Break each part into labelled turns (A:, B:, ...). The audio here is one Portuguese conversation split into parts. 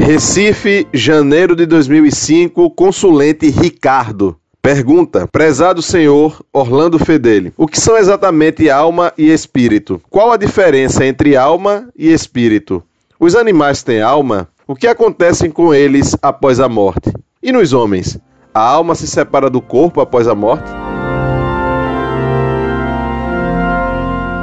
A: Recife, janeiro de 2005, consulente Ricardo. Pergunta: Prezado senhor Orlando Fedeli, o que são exatamente alma e espírito? Qual a diferença entre alma e espírito? Os animais têm alma? O que acontece com eles após a morte? E nos homens? A alma se separa do corpo após a morte?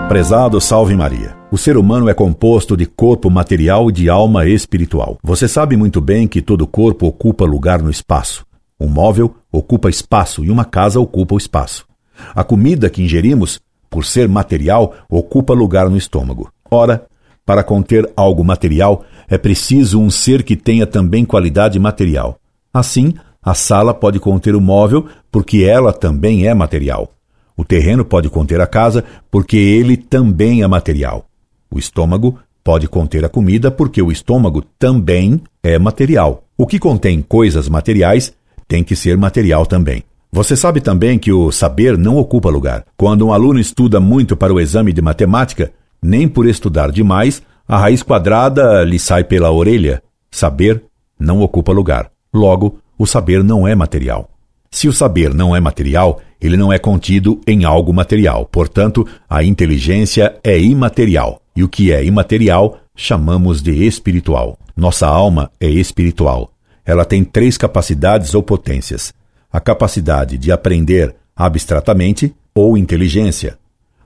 B: Prezado Salve Maria. O ser humano é composto de corpo material e de alma espiritual. Você sabe muito bem que todo corpo ocupa lugar no espaço. Um móvel ocupa espaço e uma casa ocupa o espaço. A comida que ingerimos, por ser material, ocupa lugar no estômago. Ora, para conter algo material, é preciso um ser que tenha também qualidade material. Assim, a sala pode conter o móvel, porque ela também é material. O terreno pode conter a casa, porque ele também é material. O estômago pode conter a comida, porque o estômago também é material. O que contém coisas materiais tem que ser material também. Você sabe também que o saber não ocupa lugar. Quando um aluno estuda muito para o exame de matemática, nem por estudar demais, a raiz quadrada lhe sai pela orelha. Saber não ocupa lugar. Logo, o saber não é material. Se o saber não é material, ele não é contido em algo material. Portanto, a inteligência é imaterial. E o que é imaterial chamamos de espiritual. Nossa alma é espiritual. Ela tem três capacidades ou potências: a capacidade de aprender abstratamente ou inteligência,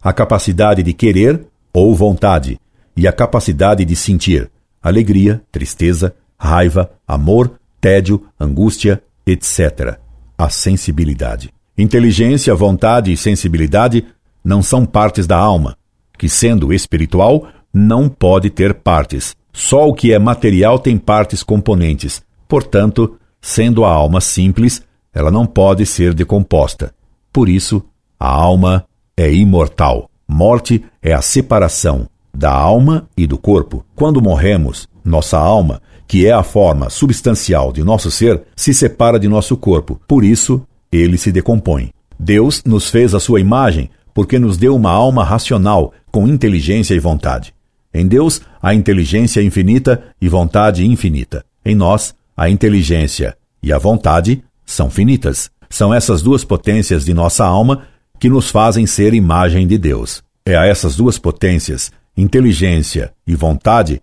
B: a capacidade de querer ou vontade, e a capacidade de sentir alegria, tristeza, raiva, amor, tédio, angústia, etc. A sensibilidade. Inteligência, vontade e sensibilidade não são partes da alma, que, sendo espiritual, não pode ter partes. Só o que é material tem partes componentes, Portanto, sendo a alma simples, ela não pode ser decomposta. Por isso, a alma é imortal. Morte é a separação da alma e do corpo. Quando morremos, nossa alma, que é a forma substancial de nosso ser, se separa de nosso corpo. Por isso, ele se decompõe. Deus nos fez a sua imagem porque nos deu uma alma racional, com inteligência e vontade. Em Deus há inteligência infinita e vontade infinita. Em nós, a inteligência e a vontade são finitas. São essas duas potências de nossa alma que nos fazem ser imagem de Deus. É a essas duas potências, inteligência e vontade,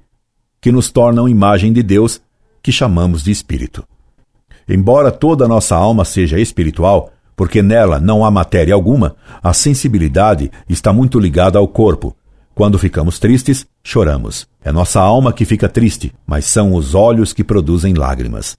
B: que nos tornam imagem de Deus, que chamamos de espírito. Embora toda a nossa alma seja espiritual, porque nela não há matéria alguma, a sensibilidade está muito ligada ao corpo. Quando ficamos tristes, choramos. É nossa alma que fica triste, mas são os olhos que produzem lágrimas.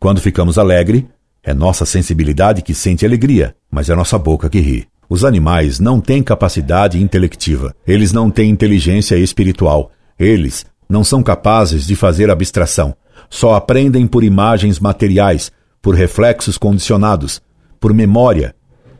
B: Quando ficamos alegre, é nossa sensibilidade que sente alegria, mas é nossa boca que ri. Os animais não têm capacidade intelectiva, eles não têm inteligência espiritual, eles não são capazes de fazer abstração, só aprendem por imagens materiais, por reflexos condicionados, por memória,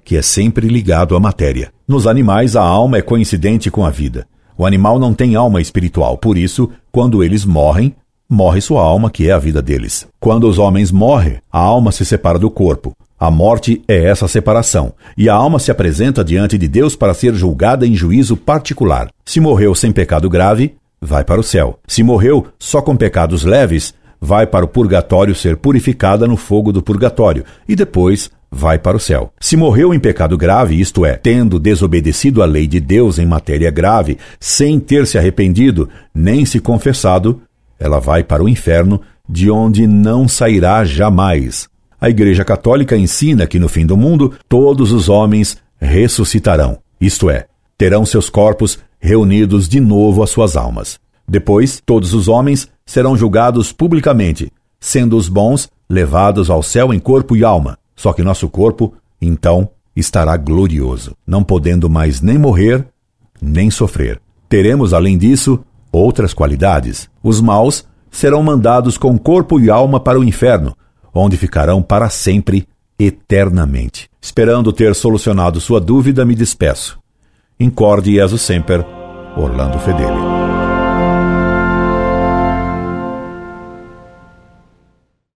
B: que é sempre ligado à matéria. Nos animais, a alma é coincidente com a vida. O animal não tem alma espiritual, por isso, quando eles morrem, morre sua alma, que é a vida deles. Quando os homens morrem, a alma se separa do corpo. A morte é essa separação, e a alma se apresenta diante de Deus para ser julgada em juízo particular. Se morreu sem pecado grave, vai para o céu. Se morreu só com pecados leves, vai para o purgatório ser purificada no fogo do purgatório, e depois vai para o céu. Se morreu em pecado grave, isto é, tendo desobedecido a lei de Deus em matéria grave, sem ter se arrependido nem se confessado, ela vai para o inferno, de onde não sairá jamais. A Igreja Católica ensina que no fim do mundo todos os homens ressuscitarão, isto é, terão seus corpos reunidos de novo às suas almas. Depois, todos os homens serão julgados publicamente, sendo os bons levados ao céu em corpo e alma, só que nosso corpo, então, estará glorioso, não podendo mais nem morrer, nem sofrer. Teremos, além disso, outras qualidades. Os maus serão mandados com corpo e alma para o inferno, onde ficarão para sempre, eternamente. Esperando ter solucionado sua dúvida, me despeço. Incorde Jesus Semper, Orlando Fedeli.